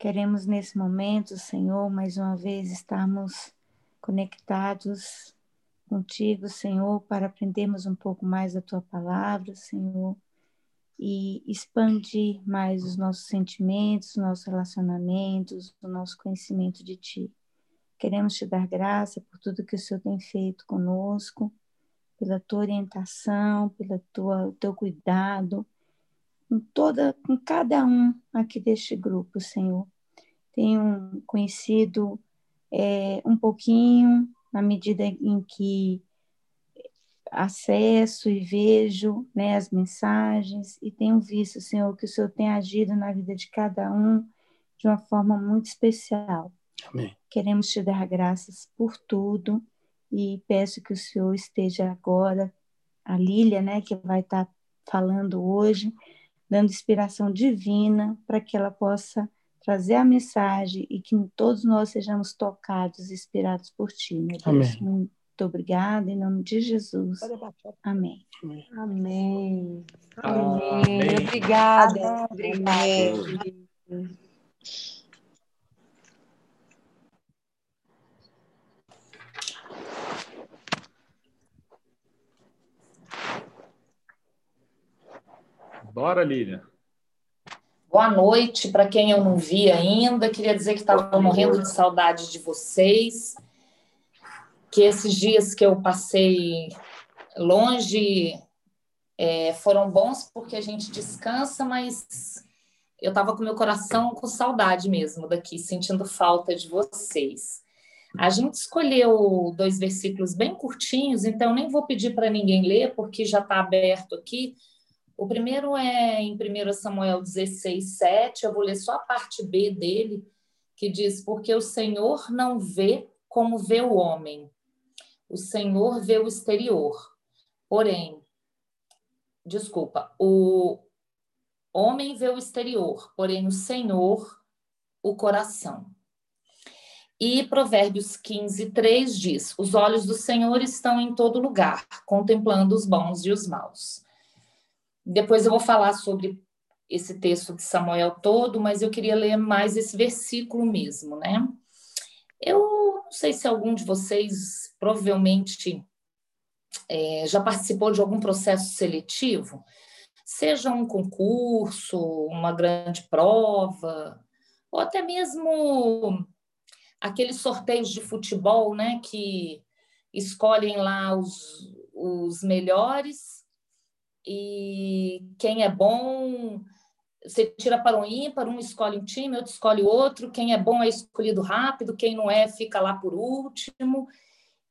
Queremos nesse momento, Senhor, mais uma vez estarmos conectados contigo, Senhor, para aprendermos um pouco mais da tua palavra, Senhor, e expandir mais os nossos sentimentos, nossos relacionamentos, o nosso conhecimento de ti. Queremos te dar graça por tudo que o Senhor tem feito conosco, pela tua orientação, pelo teu cuidado, com, toda, com cada um aqui deste grupo, Senhor. Tenho conhecido é, um pouquinho, na medida em que acesso e vejo né, as mensagens, e tenho visto, Senhor, que o Senhor tem agido na vida de cada um de uma forma muito especial. Amém. Queremos te dar graças por tudo e peço que o Senhor esteja agora, a Lília, né, que vai estar falando hoje, dando inspiração divina para que ela possa trazer a mensagem e que todos nós sejamos tocados e inspirados por ti, meu Deus. Amém. Muito obrigada, em nome de Jesus. Amém. Amém. Amém. Amém. Obrigada. Obrigada. Bora, Lília. Boa noite para quem eu não vi ainda. Queria dizer que estava morrendo de saudade de vocês. Que esses dias que eu passei longe é, foram bons porque a gente descansa, mas eu estava com meu coração com saudade mesmo daqui, sentindo falta de vocês. A gente escolheu dois versículos bem curtinhos, então nem vou pedir para ninguém ler, porque já está aberto aqui. O primeiro é em 1 Samuel 16, 7. Eu vou ler só a parte B dele, que diz: Porque o Senhor não vê como vê o homem. O Senhor vê o exterior. Porém, desculpa, o homem vê o exterior, porém o Senhor o coração. E Provérbios 15, 3 diz: Os olhos do Senhor estão em todo lugar, contemplando os bons e os maus. Depois eu vou falar sobre esse texto de Samuel todo, mas eu queria ler mais esse versículo mesmo, né? Eu não sei se algum de vocês provavelmente é, já participou de algum processo seletivo, seja um concurso, uma grande prova, ou até mesmo aqueles sorteios de futebol, né, que escolhem lá os, os melhores e quem é bom, você tira para um ímpar, um escolhe um time, outro escolhe outro, quem é bom é escolhido rápido, quem não é fica lá por último.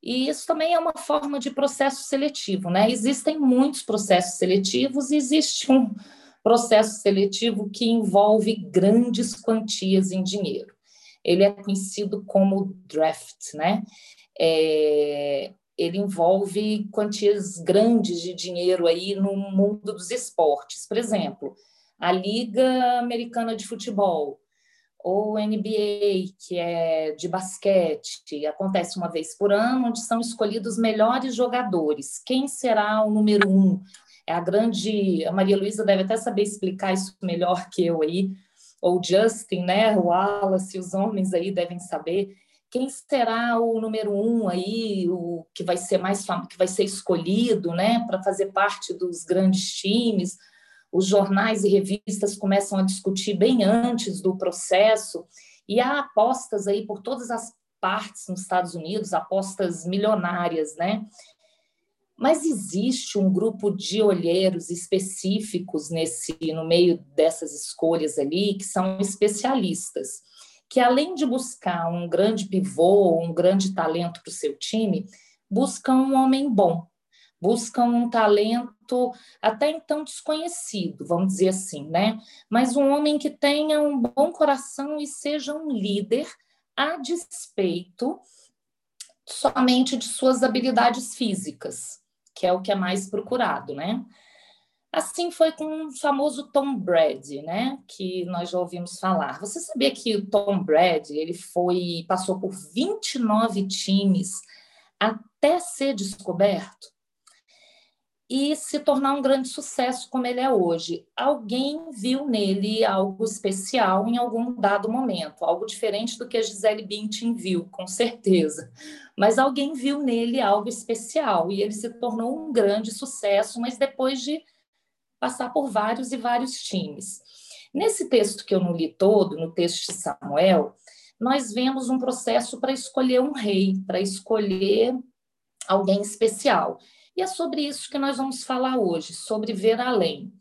E isso também é uma forma de processo seletivo, né? Existem muitos processos seletivos existe um processo seletivo que envolve grandes quantias em dinheiro. Ele é conhecido como draft, né? É, ele envolve quantias grandes de dinheiro aí no mundo dos esportes. Por exemplo, a Liga Americana de Futebol, ou NBA, que é de basquete, acontece uma vez por ano, onde são escolhidos os melhores jogadores. Quem será o número um? É a grande. A Maria Luísa deve até saber explicar isso melhor que eu aí, ou Justin, né? O Wallace, os homens aí devem saber quem será o número um aí, o que vai ser mais que vai ser escolhido, né, para fazer parte dos grandes times. Os jornais e revistas começam a discutir bem antes do processo e há apostas aí por todas as partes nos Estados Unidos, apostas milionárias, né? Mas existe um grupo de olheiros específicos nesse no meio dessas escolhas ali que são especialistas que além de buscar um grande pivô, um grande talento para o seu time, buscam um homem bom, buscam um talento até então desconhecido, vamos dizer assim, né? Mas um homem que tenha um bom coração e seja um líder a despeito somente de suas habilidades físicas, que é o que é mais procurado, né? Assim foi com o famoso Tom Brady, né? Que nós já ouvimos falar. Você sabia que o Tom Brady ele foi passou por 29 times até ser descoberto? e se tornar um grande sucesso como ele é hoje. Alguém viu nele algo especial em algum dado momento, algo diferente do que a Gisele Bündchen viu, com certeza. Mas alguém viu nele algo especial e ele se tornou um grande sucesso, mas depois de passar por vários e vários times. Nesse texto que eu não li todo, no texto de Samuel, nós vemos um processo para escolher um rei, para escolher alguém especial. E é sobre isso que nós vamos falar hoje, sobre ver além.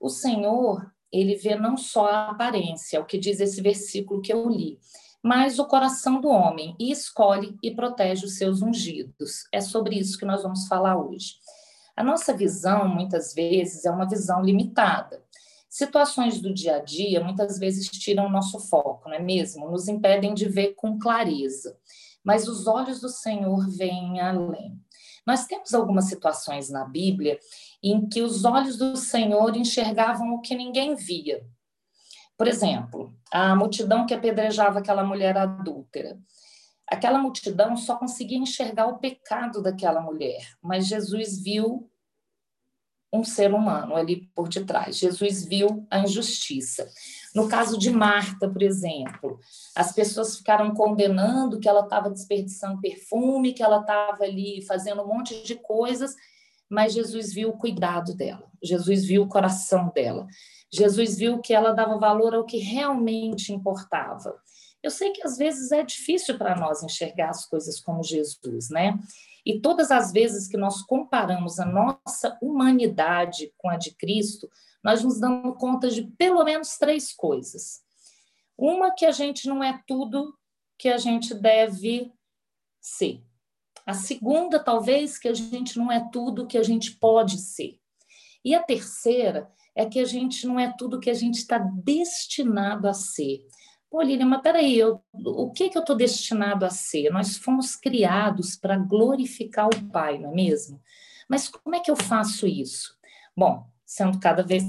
O Senhor, ele vê não só a aparência, é o que diz esse versículo que eu li, mas o coração do homem e escolhe e protege os seus ungidos. É sobre isso que nós vamos falar hoje. A nossa visão, muitas vezes, é uma visão limitada. Situações do dia a dia muitas vezes tiram o nosso foco, não é mesmo? Nos impedem de ver com clareza. Mas os olhos do Senhor veem além. Nós temos algumas situações na Bíblia em que os olhos do Senhor enxergavam o que ninguém via. Por exemplo, a multidão que apedrejava aquela mulher adúltera. Aquela multidão só conseguia enxergar o pecado daquela mulher, mas Jesus viu um ser humano ali por detrás. Jesus viu a injustiça. No caso de Marta, por exemplo, as pessoas ficaram condenando que ela estava desperdiçando perfume, que ela estava ali fazendo um monte de coisas, mas Jesus viu o cuidado dela, Jesus viu o coração dela, Jesus viu que ela dava valor ao que realmente importava. Eu sei que às vezes é difícil para nós enxergar as coisas como Jesus, né? E todas as vezes que nós comparamos a nossa humanidade com a de Cristo, nós nos damos conta de pelo menos três coisas. Uma, que a gente não é tudo que a gente deve ser. A segunda, talvez, que a gente não é tudo que a gente pode ser. E a terceira é que a gente não é tudo que a gente está destinado a ser. Pô, Lilian, mas peraí, eu, o que, que eu estou destinado a ser? Nós fomos criados para glorificar o Pai, não é mesmo? Mas como é que eu faço isso? Bom, sendo cada vez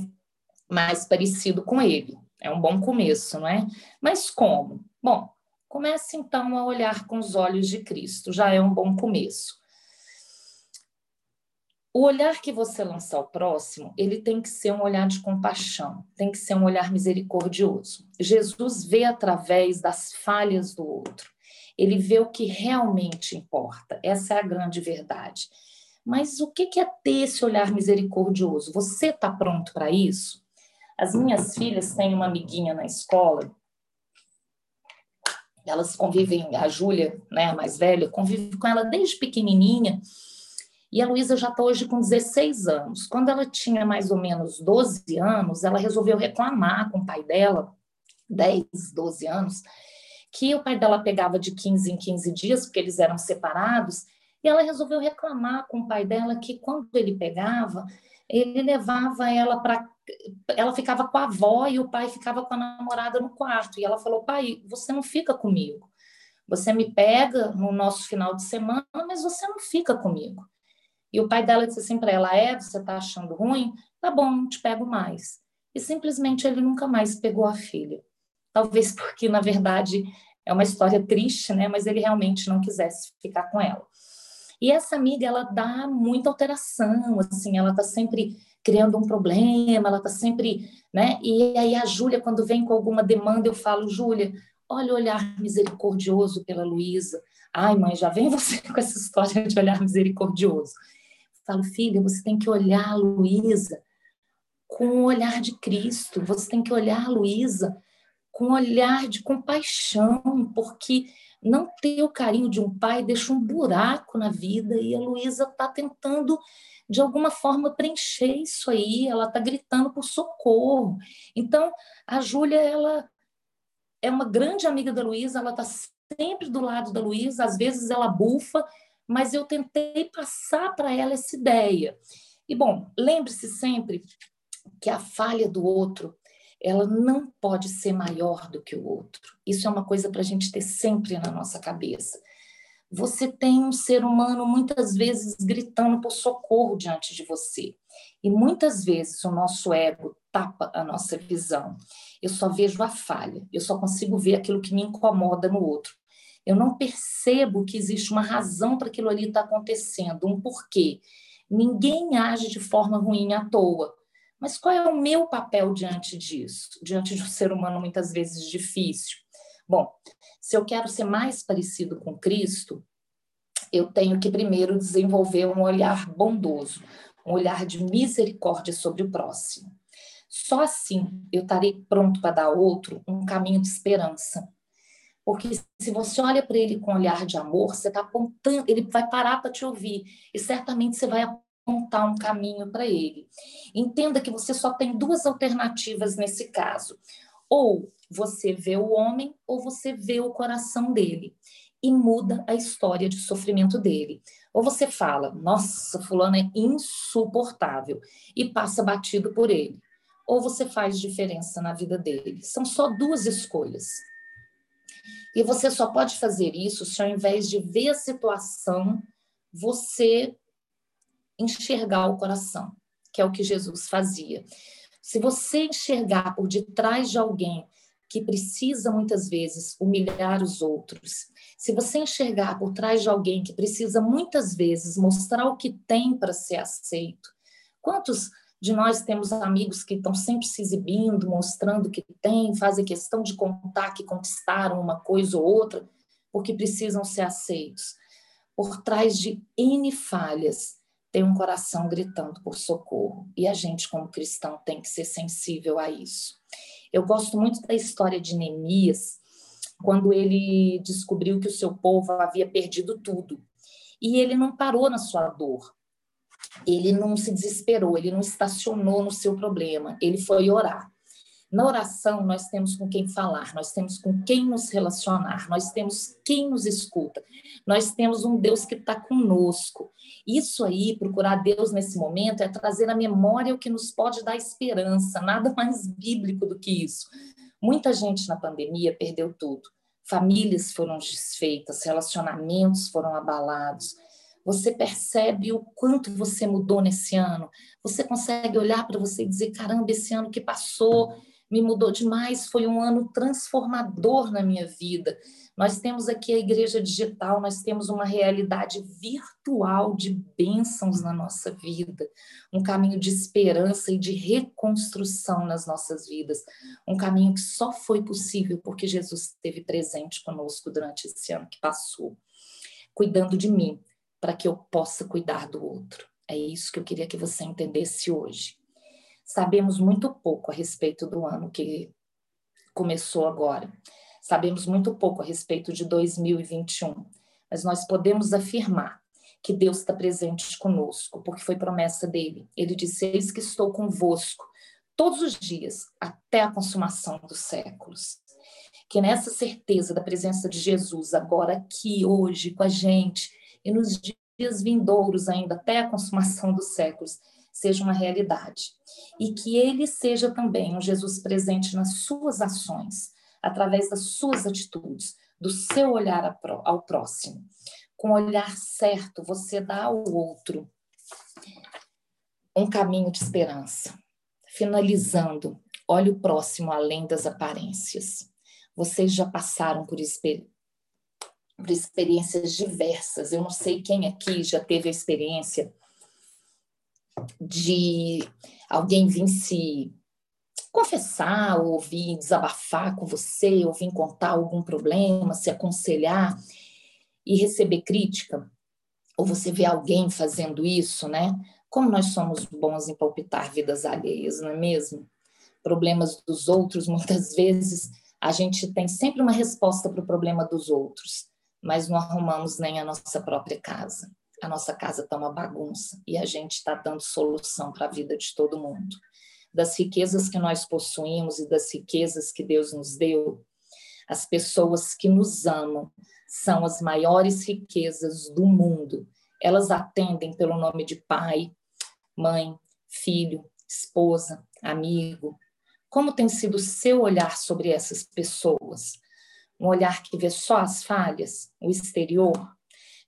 mais parecido com Ele. É um bom começo, não é? Mas como? Bom, comece então a olhar com os olhos de Cristo, já é um bom começo. O olhar que você lança ao próximo, ele tem que ser um olhar de compaixão, tem que ser um olhar misericordioso. Jesus vê através das falhas do outro. Ele vê o que realmente importa. Essa é a grande verdade. Mas o que é ter esse olhar misericordioso? Você está pronto para isso? As minhas filhas têm uma amiguinha na escola. Elas convivem, a Júlia, né, a mais velha, convive com ela desde pequenininha. E a Luísa já está hoje com 16 anos. Quando ela tinha mais ou menos 12 anos, ela resolveu reclamar com o pai dela, 10, 12 anos, que o pai dela pegava de 15 em 15 dias, porque eles eram separados, e ela resolveu reclamar com o pai dela que quando ele pegava, ele levava ela para. Ela ficava com a avó e o pai ficava com a namorada no quarto. E ela falou: pai, você não fica comigo. Você me pega no nosso final de semana, mas você não fica comigo. E o pai dela disse assim para ela: É, você está achando ruim? Tá bom, não te pego mais. E simplesmente ele nunca mais pegou a filha. Talvez porque, na verdade, é uma história triste, né? Mas ele realmente não quisesse ficar com ela. E essa amiga, ela dá muita alteração, assim, ela está sempre criando um problema, ela está sempre, né? E aí a Júlia, quando vem com alguma demanda, eu falo, Júlia, olha o olhar misericordioso pela Luísa. Ai, mãe, já vem você com essa história de olhar misericordioso. Falo, filha, você tem que olhar a Luísa com o olhar de Cristo. Você tem que olhar a Luísa com um olhar de compaixão, porque não ter o carinho de um pai deixa um buraco na vida e a Luísa está tentando de alguma forma preencher isso aí, ela está gritando por socorro. Então, a Júlia, ela é uma grande amiga da Luísa, ela está sempre do lado da Luísa, às vezes ela bufa, mas eu tentei passar para ela essa ideia. E, bom, lembre-se sempre que a falha do outro ela não pode ser maior do que o outro. Isso é uma coisa para a gente ter sempre na nossa cabeça. Você tem um ser humano muitas vezes gritando por socorro diante de você. E muitas vezes o nosso ego tapa a nossa visão. Eu só vejo a falha, eu só consigo ver aquilo que me incomoda no outro. Eu não percebo que existe uma razão para aquilo ali estar tá acontecendo, um porquê. Ninguém age de forma ruim à toa. Mas qual é o meu papel diante disso? Diante de um ser humano muitas vezes difícil? Bom, se eu quero ser mais parecido com Cristo, eu tenho que primeiro desenvolver um olhar bondoso, um olhar de misericórdia sobre o próximo. Só assim eu estarei pronto para dar outro um caminho de esperança. Porque se você olha para ele com um olhar de amor, você está apontando, ele vai parar para te ouvir e certamente você vai apontar um caminho para ele. Entenda que você só tem duas alternativas nesse caso. Ou você vê o homem ou você vê o coração dele e muda a história de sofrimento dele. Ou você fala, nossa, fulano é insuportável e passa batido por ele. Ou você faz diferença na vida dele. São só duas escolhas. E você só pode fazer isso se ao invés de ver a situação, você enxergar o coração, que é o que Jesus fazia. Se você enxergar por detrás de alguém que precisa muitas vezes humilhar os outros, se você enxergar por trás de alguém que precisa muitas vezes mostrar o que tem para ser aceito, quantos de nós temos amigos que estão sempre se exibindo, mostrando que tem, fazem questão de contar que conquistaram uma coisa ou outra, porque precisam ser aceitos. Por trás de N falhas, tem um coração gritando por socorro. E a gente, como cristão, tem que ser sensível a isso. Eu gosto muito da história de Neemias, quando ele descobriu que o seu povo havia perdido tudo. E ele não parou na sua dor. Ele não se desesperou, ele não estacionou no seu problema, ele foi orar. Na oração, nós temos com quem falar, nós temos com quem nos relacionar, nós temos quem nos escuta, nós temos um Deus que está conosco. Isso aí, procurar Deus nesse momento, é trazer à memória o que nos pode dar esperança, nada mais bíblico do que isso. Muita gente na pandemia perdeu tudo. Famílias foram desfeitas, relacionamentos foram abalados. Você percebe o quanto você mudou nesse ano. Você consegue olhar para você e dizer: caramba, esse ano que passou me mudou demais, foi um ano transformador na minha vida. Nós temos aqui a igreja digital, nós temos uma realidade virtual de bênçãos na nossa vida, um caminho de esperança e de reconstrução nas nossas vidas, um caminho que só foi possível porque Jesus esteve presente conosco durante esse ano que passou, cuidando de mim, para que eu possa cuidar do outro. É isso que eu queria que você entendesse hoje. Sabemos muito pouco a respeito do ano que começou agora. Sabemos muito pouco a respeito de 2021, mas nós podemos afirmar que Deus está presente conosco, porque foi promessa dele. Ele disse: Eis que estou convosco todos os dias, até a consumação dos séculos. Que nessa certeza da presença de Jesus, agora aqui, hoje, com a gente, e nos dias vindouros ainda, até a consumação dos séculos, seja uma realidade. E que ele seja também um Jesus presente nas suas ações, através das suas atitudes, do seu olhar ao próximo. Com o olhar certo, você dá ao outro um caminho de esperança. Finalizando, olhe o próximo além das aparências. Vocês já passaram por, por experiências diversas. Eu não sei quem aqui já teve a experiência de alguém vir se confessar, ou vir desabafar com você, ou vir contar algum problema, se aconselhar e receber crítica, ou você vê alguém fazendo isso, né? Como nós somos bons em palpitar vidas alheias, não é mesmo? Problemas dos outros, muitas vezes a gente tem sempre uma resposta para o problema dos outros, mas não arrumamos nem a nossa própria casa a nossa casa está uma bagunça e a gente está dando solução para a vida de todo mundo. Das riquezas que nós possuímos e das riquezas que Deus nos deu, as pessoas que nos amam são as maiores riquezas do mundo. Elas atendem pelo nome de pai, mãe, filho, esposa, amigo. Como tem sido o seu olhar sobre essas pessoas? Um olhar que vê só as falhas, o exterior,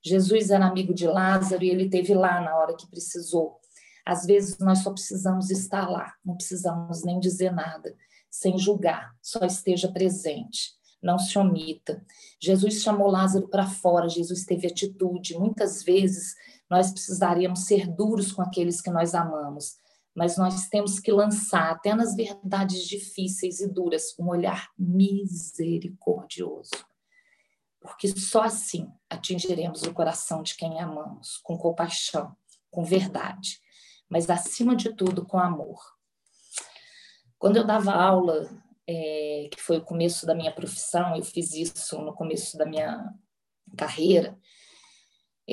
Jesus era amigo de Lázaro e ele teve lá na hora que precisou. Às vezes nós só precisamos estar lá, não precisamos nem dizer nada, sem julgar, só esteja presente. não se omita. Jesus chamou Lázaro para fora, Jesus teve atitude. Muitas vezes nós precisaríamos ser duros com aqueles que nós amamos, mas nós temos que lançar, até nas verdades difíceis e duras, um olhar misericordioso. Porque só assim atingiremos o coração de quem amamos, com compaixão, com verdade, mas acima de tudo com amor. Quando eu dava aula é, que foi o começo da minha profissão, eu fiz isso no começo da minha carreira.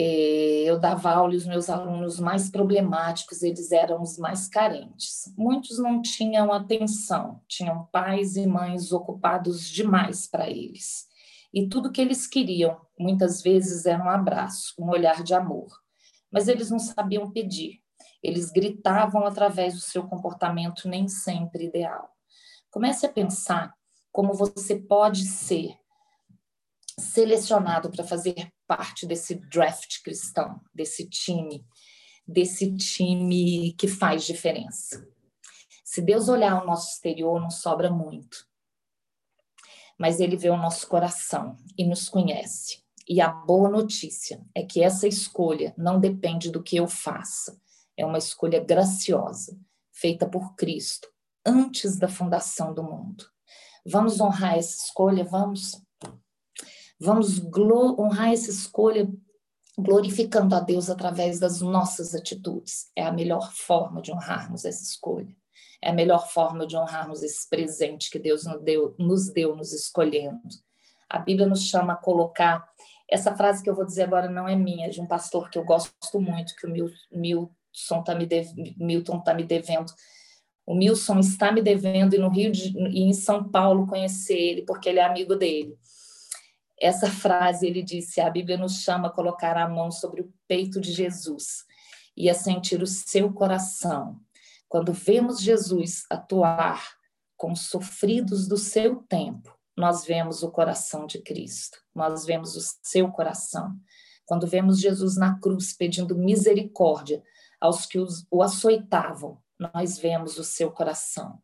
É, eu dava aula e os meus alunos mais problemáticos, eles eram os mais carentes. Muitos não tinham atenção, tinham pais e mães ocupados demais para eles. E tudo que eles queriam, muitas vezes, era um abraço, um olhar de amor. Mas eles não sabiam pedir. Eles gritavam através do seu comportamento nem sempre ideal. Comece a pensar como você pode ser selecionado para fazer parte desse draft cristão, desse time, desse time que faz diferença. Se Deus olhar o nosso exterior, não sobra muito. Mas ele vê o nosso coração e nos conhece. E a boa notícia é que essa escolha não depende do que eu faça. É uma escolha graciosa, feita por Cristo, antes da fundação do mundo. Vamos honrar essa escolha, vamos. Vamos honrar essa escolha glorificando a Deus através das nossas atitudes. É a melhor forma de honrarmos essa escolha. É a melhor forma de honrarmos esse presente que Deus nos deu, nos, deu, nos escolhendo. A Bíblia nos chama a colocar. Essa frase que eu vou dizer agora não é minha, é de um pastor que eu gosto muito, que o Milton está me, Milton tá me devendo o Milson está me devendo ir no Rio de, e em São Paulo conhecer ele, porque ele é amigo dele. Essa frase ele disse: a Bíblia nos chama a colocar a mão sobre o peito de Jesus e a sentir o seu coração. Quando vemos Jesus atuar com os sofridos do seu tempo, nós vemos o coração de Cristo, nós vemos o seu coração. Quando vemos Jesus na cruz pedindo misericórdia aos que o açoitavam, nós vemos o seu coração.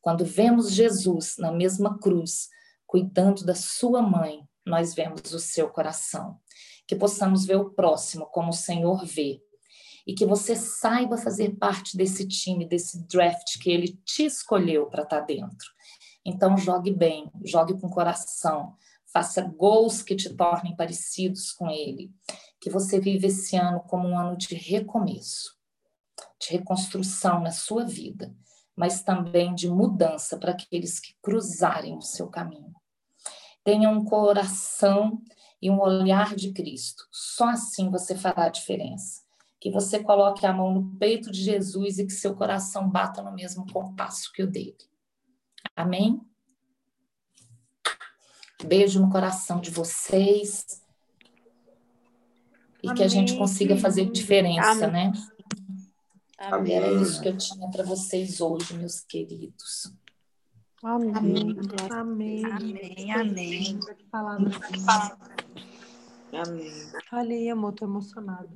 Quando vemos Jesus na mesma cruz, cuidando da sua mãe, nós vemos o seu coração. Que possamos ver o próximo como o Senhor vê. E que você saiba fazer parte desse time, desse draft que ele te escolheu para estar tá dentro. Então, jogue bem, jogue com coração, faça gols que te tornem parecidos com ele. Que você viva esse ano como um ano de recomeço de reconstrução na sua vida, mas também de mudança para aqueles que cruzarem o seu caminho. Tenha um coração e um olhar de Cristo. Só assim você fará a diferença. Que você coloque a mão no peito de Jesus e que seu coração bata no mesmo compasso que o dele. Amém? Beijo no coração de vocês. E Amém. que a gente consiga fazer diferença, Amém. né? Amém. Era isso que eu tinha para vocês hoje, meus queridos. Amém. Amém. Amém. Amém. Amém. Que palavra. Amém. Falei, amor, tô emocionada.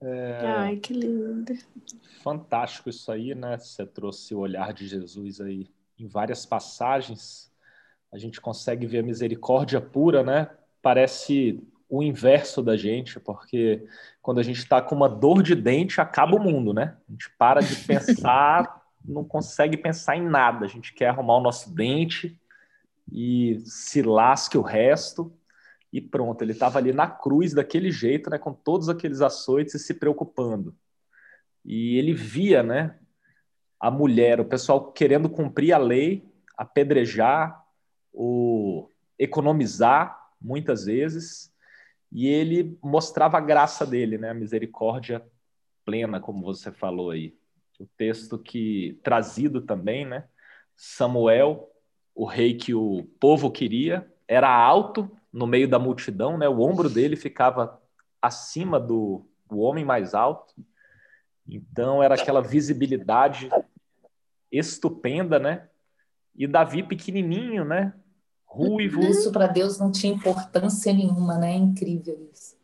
É... Ai, que lindo. Fantástico isso aí, né? Você trouxe o olhar de Jesus aí em várias passagens. A gente consegue ver a misericórdia pura, né? Parece o inverso da gente, porque quando a gente está com uma dor de dente, acaba o mundo, né? A gente para de pensar, não consegue pensar em nada. A gente quer arrumar o nosso dente e se lasque o resto. E pronto, ele estava ali na cruz daquele jeito, né, com todos aqueles açoites e se preocupando. E ele via, né, a mulher, o pessoal querendo cumprir a lei, apedrejar, o economizar muitas vezes, e ele mostrava a graça dele, né? A misericórdia plena, como você falou aí. O texto que trazido também, né? Samuel, o rei que o povo queria, era alto no meio da multidão, né? O ombro dele ficava acima do, do homem mais alto. Então era aquela visibilidade estupenda, né? E Davi pequenininho, né? ruivo. Isso para Deus não tinha importância nenhuma, né? É incrível isso.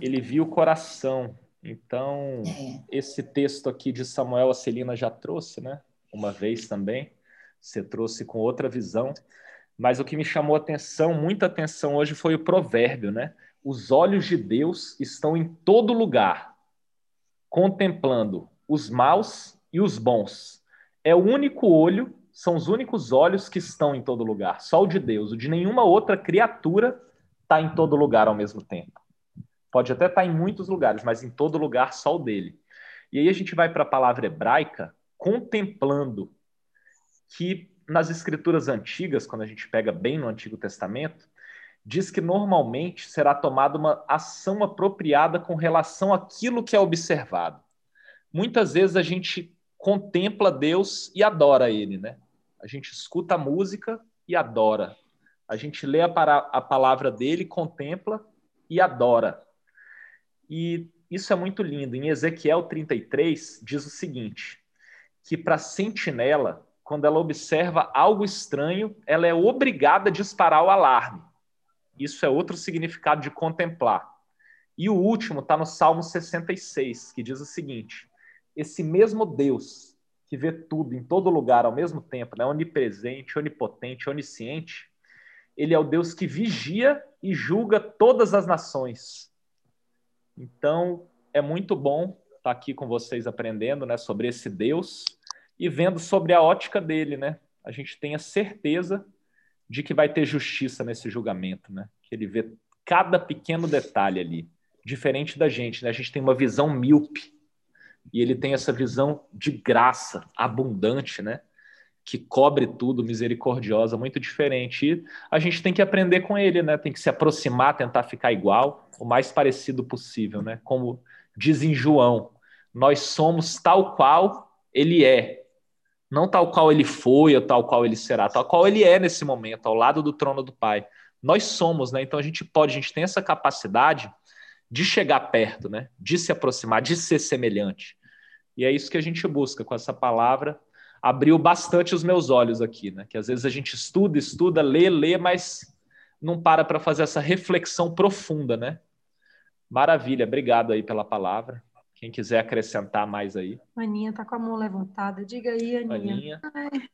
Ele viu o coração. Então, é. esse texto aqui de Samuel, a Celina já trouxe, né? Uma vez também. Você trouxe com outra visão. Mas o que me chamou atenção, muita atenção hoje, foi o provérbio, né? Os olhos de Deus estão em todo lugar, contemplando os maus e os bons. É o único olho, são os únicos olhos que estão em todo lugar. Só o de Deus. O de nenhuma outra criatura está em todo lugar ao mesmo tempo. Pode até estar tá em muitos lugares, mas em todo lugar só o dele. E aí a gente vai para a palavra hebraica, contemplando, que nas escrituras antigas, quando a gente pega bem no Antigo Testamento, diz que normalmente será tomada uma ação apropriada com relação àquilo que é observado. Muitas vezes a gente contempla Deus e adora Ele, né? A gente escuta a música e adora. A gente lê a, a palavra dele, contempla e adora. E isso é muito lindo. Em Ezequiel 33, diz o seguinte: que para sentinela, quando ela observa algo estranho, ela é obrigada a disparar o alarme. Isso é outro significado de contemplar. E o último está no Salmo 66, que diz o seguinte: esse mesmo Deus que vê tudo em todo lugar ao mesmo tempo, né, onipresente, onipotente, onisciente, ele é o Deus que vigia e julga todas as nações. Então, é muito bom estar aqui com vocês aprendendo né, sobre esse Deus e vendo sobre a ótica dele. Né? A gente tem a certeza de que vai ter justiça nesse julgamento, né? que ele vê cada pequeno detalhe ali, diferente da gente. Né? A gente tem uma visão míope e ele tem essa visão de graça abundante, né? Que cobre tudo, misericordiosa, muito diferente. E a gente tem que aprender com ele, né? Tem que se aproximar, tentar ficar igual, o mais parecido possível, né? Como diz em João, nós somos tal qual ele é. Não tal qual ele foi ou tal qual ele será, tal qual ele é nesse momento, ao lado do trono do Pai. Nós somos, né? Então a gente pode, a gente tem essa capacidade de chegar perto, né? de se aproximar, de ser semelhante. E é isso que a gente busca com essa palavra. Abriu bastante os meus olhos aqui, né? Que às vezes a gente estuda, estuda, lê, lê, mas não para para fazer essa reflexão profunda, né? Maravilha, obrigado aí pela palavra. Quem quiser acrescentar mais aí. Aninha tá com a mão levantada. Diga aí, Aninha. Aninha. Ai.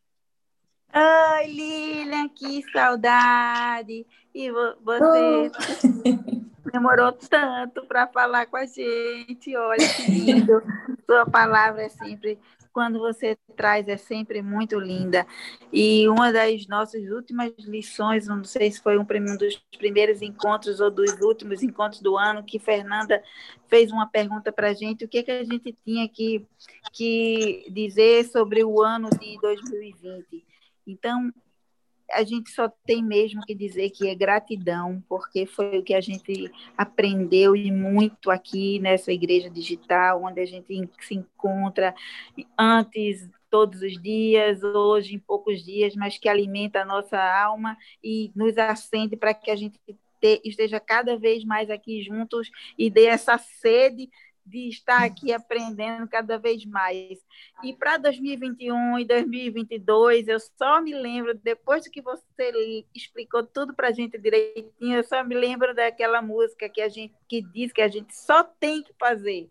Oi, Lilian, que saudade! E você oh. demorou tanto para falar com a gente. Olha que lindo. Sua palavra é sempre, quando você traz, é sempre muito linda. E uma das nossas últimas lições, não sei se foi um dos primeiros encontros ou dos últimos encontros do ano, que Fernanda fez uma pergunta para a gente: o que, que a gente tinha que, que dizer sobre o ano de 2020. Então, a gente só tem mesmo que dizer que é gratidão, porque foi o que a gente aprendeu e muito aqui nessa igreja digital, onde a gente se encontra antes todos os dias, hoje em poucos dias, mas que alimenta a nossa alma e nos acende para que a gente esteja cada vez mais aqui juntos e dê essa sede de estar aqui aprendendo cada vez mais. E para 2021 e 2022, eu só me lembro, depois que você explicou tudo para a gente direitinho, eu só me lembro daquela música que a gente que diz que a gente só tem que fazer.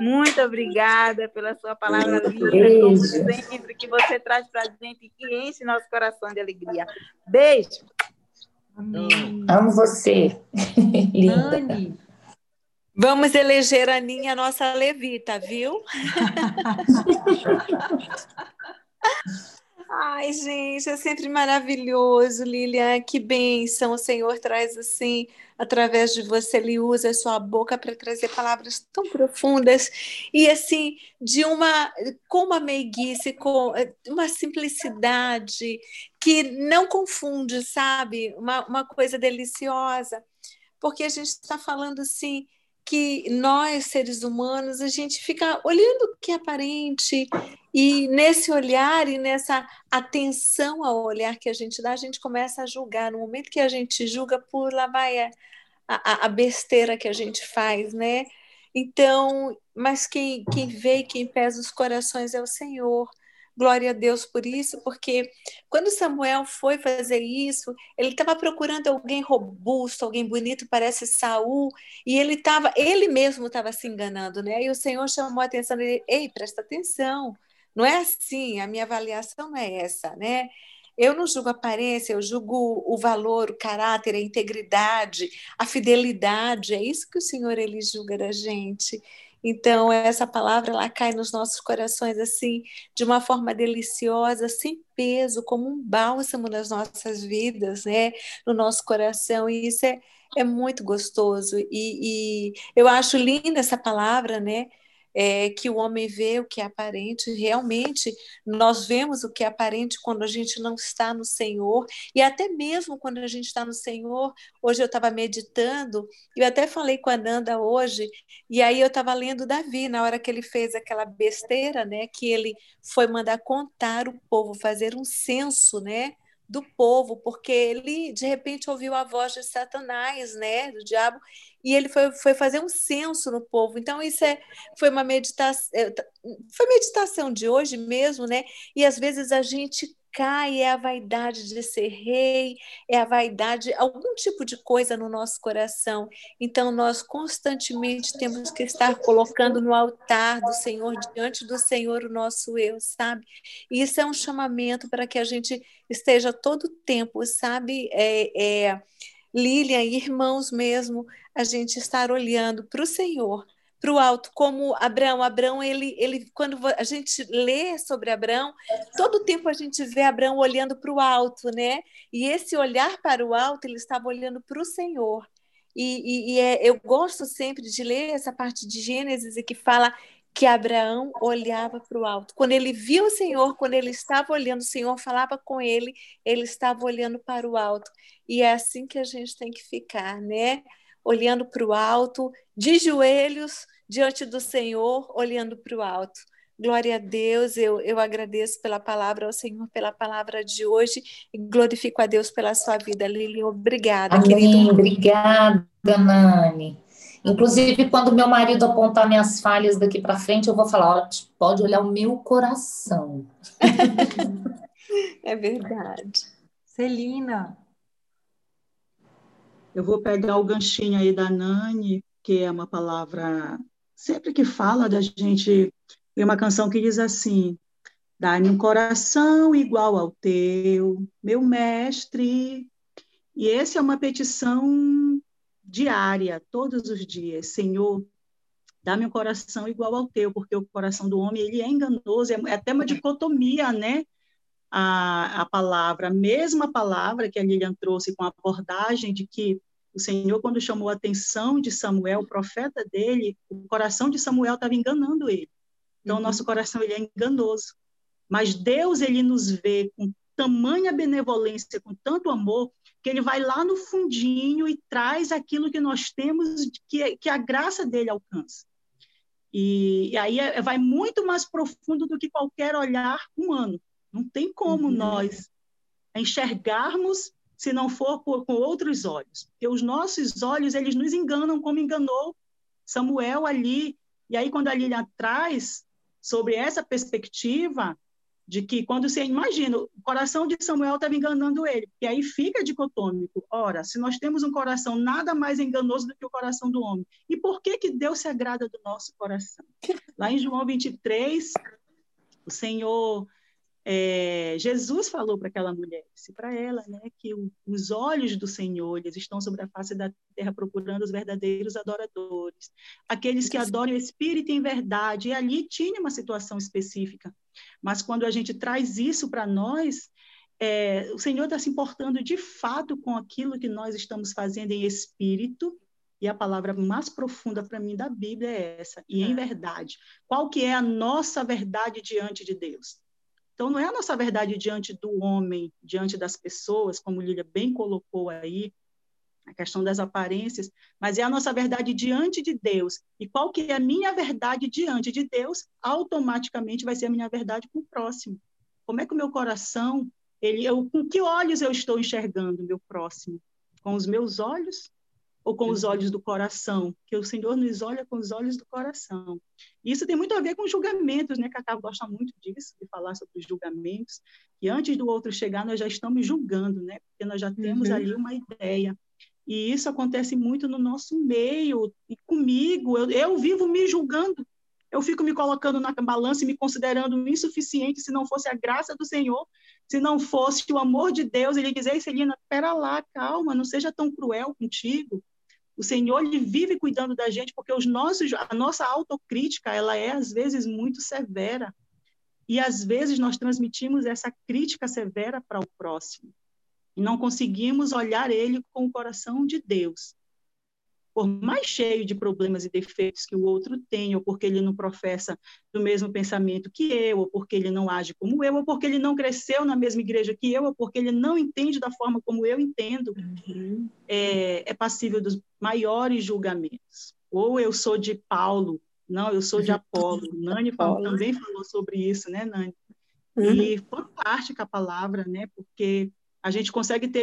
muito obrigada pela sua palavra linda, como sempre, que você traz para a gente e que enche nosso coração de alegria. Beijo. Amém. Amo você. Linda. Anne. Vamos eleger a Aninha nossa levita, viu? Ai, gente, é sempre maravilhoso, Lilian. Que bênção o Senhor traz assim, através de você, Ele usa a sua boca para trazer palavras tão profundas e assim, de uma, com uma meiguice, com uma simplicidade que não confunde, sabe? Uma, uma coisa deliciosa, porque a gente está falando assim que nós, seres humanos, a gente fica olhando o que é aparente, e nesse olhar e nessa atenção ao olhar que a gente dá, a gente começa a julgar. No momento que a gente julga, por lá vai a, a, a besteira que a gente faz, né? Então, mas quem, quem vê e quem pesa os corações é o Senhor. Glória a Deus por isso, porque quando Samuel foi fazer isso, ele estava procurando alguém robusto, alguém bonito, parece Saul, e ele estava, ele mesmo estava se enganando, né? E o Senhor chamou a atenção dele, ei, presta atenção, não é assim, a minha avaliação não é essa, né? Eu não julgo a aparência, eu julgo o valor, o caráter, a integridade, a fidelidade. É isso que o Senhor ele julga da gente. Então, essa palavra ela cai nos nossos corações assim, de uma forma deliciosa, sem peso, como um bálsamo nas nossas vidas, né? no nosso coração. E isso é, é muito gostoso. E, e eu acho linda essa palavra, né? É, que o homem vê o que é aparente. Realmente, nós vemos o que é aparente quando a gente não está no Senhor, e até mesmo quando a gente está no Senhor. Hoje eu estava meditando, eu até falei com a Nanda hoje, e aí eu estava lendo Davi, na hora que ele fez aquela besteira, né, que ele foi mandar contar o povo, fazer um censo, né? Do povo, porque ele de repente ouviu a voz de Satanás, né, do diabo, e ele foi, foi fazer um censo no povo. Então isso é, foi uma meditação, é, foi meditação de hoje mesmo, né? E às vezes a gente cai é a vaidade de ser rei, é a vaidade, algum tipo de coisa no nosso coração. Então, nós constantemente temos que estar colocando no altar do Senhor, diante do Senhor, o nosso eu, sabe? E isso é um chamamento para que a gente esteja todo o tempo, sabe? É, é, Lilian, irmãos mesmo, a gente estar olhando para o Senhor para o alto, como Abraão. Abraão, ele, ele, quando a gente lê sobre Abraão, todo tempo a gente vê Abraão olhando para o alto, né? E esse olhar para o alto, ele estava olhando para o Senhor. E, e, e é, eu gosto sempre de ler essa parte de Gênesis que fala que Abraão olhava para o alto. Quando ele viu o Senhor, quando ele estava olhando, o Senhor falava com ele, ele estava olhando para o alto. E é assim que a gente tem que ficar, né? Olhando para o alto, de joelhos, diante do Senhor, olhando para o alto. Glória a Deus, eu, eu agradeço pela palavra, ao Senhor pela palavra de hoje e glorifico a Deus pela sua vida, Lili. Obrigada, Amém. querido. Obrigada, Nani. Inclusive, quando meu marido apontar minhas falhas daqui para frente, eu vou falar: pode olhar o meu coração. é verdade. Celina. Eu vou pegar o ganchinho aí da Nani, que é uma palavra sempre que fala da gente, tem uma canção que diz assim: Dá-me um coração igual ao teu, meu mestre. E essa é uma petição diária, todos os dias. Senhor, dá-me um coração igual ao teu, porque o coração do homem ele é enganoso, é, é até uma dicotomia, né? A, a palavra, a mesma palavra que a Lilian trouxe com a abordagem de que o Senhor, quando chamou a atenção de Samuel, o profeta dele, o coração de Samuel estava enganando ele. Então, o uhum. nosso coração ele é enganoso. Mas Deus, ele nos vê com tamanha benevolência, com tanto amor, que ele vai lá no fundinho e traz aquilo que nós temos, que, que a graça dele alcança. E, e aí é, vai muito mais profundo do que qualquer olhar humano. Não tem como uhum. nós enxergarmos se não for por, com outros olhos. Porque os nossos olhos, eles nos enganam, como enganou Samuel ali. E aí, quando a Lilian traz sobre essa perspectiva de que quando você imagina, o coração de Samuel estava enganando ele, e aí fica dicotômico. Ora, se nós temos um coração nada mais enganoso do que o coração do homem, e por que que Deus se agrada do nosso coração? Lá em João 23, o Senhor é, Jesus falou para aquela mulher, disse para ela, né, que o, os olhos do Senhor eles estão sobre a face da terra procurando os verdadeiros adoradores, aqueles que adoram o Espírito em verdade. E ali tinha uma situação específica, mas quando a gente traz isso para nós, é, o Senhor está se importando de fato com aquilo que nós estamos fazendo em espírito. E a palavra mais profunda para mim da Bíblia é essa, e em é. verdade. Qual que é a nossa verdade diante de Deus? Então, não é a nossa verdade diante do homem, diante das pessoas, como Lília bem colocou aí, a questão das aparências, mas é a nossa verdade diante de Deus. E qual que é a minha verdade diante de Deus, automaticamente vai ser a minha verdade com o próximo. Como é que o meu coração, ele, eu, com que olhos eu estou enxergando o meu próximo? Com os meus olhos ou com os olhos do coração, que o Senhor nos olha com os olhos do coração. Isso tem muito a ver com julgamentos, né? Cacau gosta muito disso, de falar sobre os julgamentos, e antes do outro chegar, nós já estamos julgando, né? Porque nós já temos uhum. ali uma ideia. E isso acontece muito no nosso meio, e comigo, eu, eu vivo me julgando. Eu fico me colocando na balança e me considerando insuficiente se não fosse a graça do Senhor, se não fosse o amor de Deus. Ele diz, Ei, Celina, espera lá, calma, não seja tão cruel contigo. O Senhor ele vive cuidando da gente porque os nossos, a nossa autocrítica ela é às vezes muito severa. E às vezes nós transmitimos essa crítica severa para o próximo. E não conseguimos olhar ele com o coração de Deus por mais cheio de problemas e defeitos que o outro tem, ou porque ele não professa do mesmo pensamento que eu, ou porque ele não age como eu, ou porque ele não cresceu na mesma igreja que eu, ou porque ele não entende da forma como eu entendo, uhum. é, é passível dos maiores julgamentos. Ou eu sou de Paulo, não, eu sou de. Apolo. Nani Paulo. também falou sobre isso, né, Nani? Uhum. E fantástica a palavra, né? Porque a gente consegue ter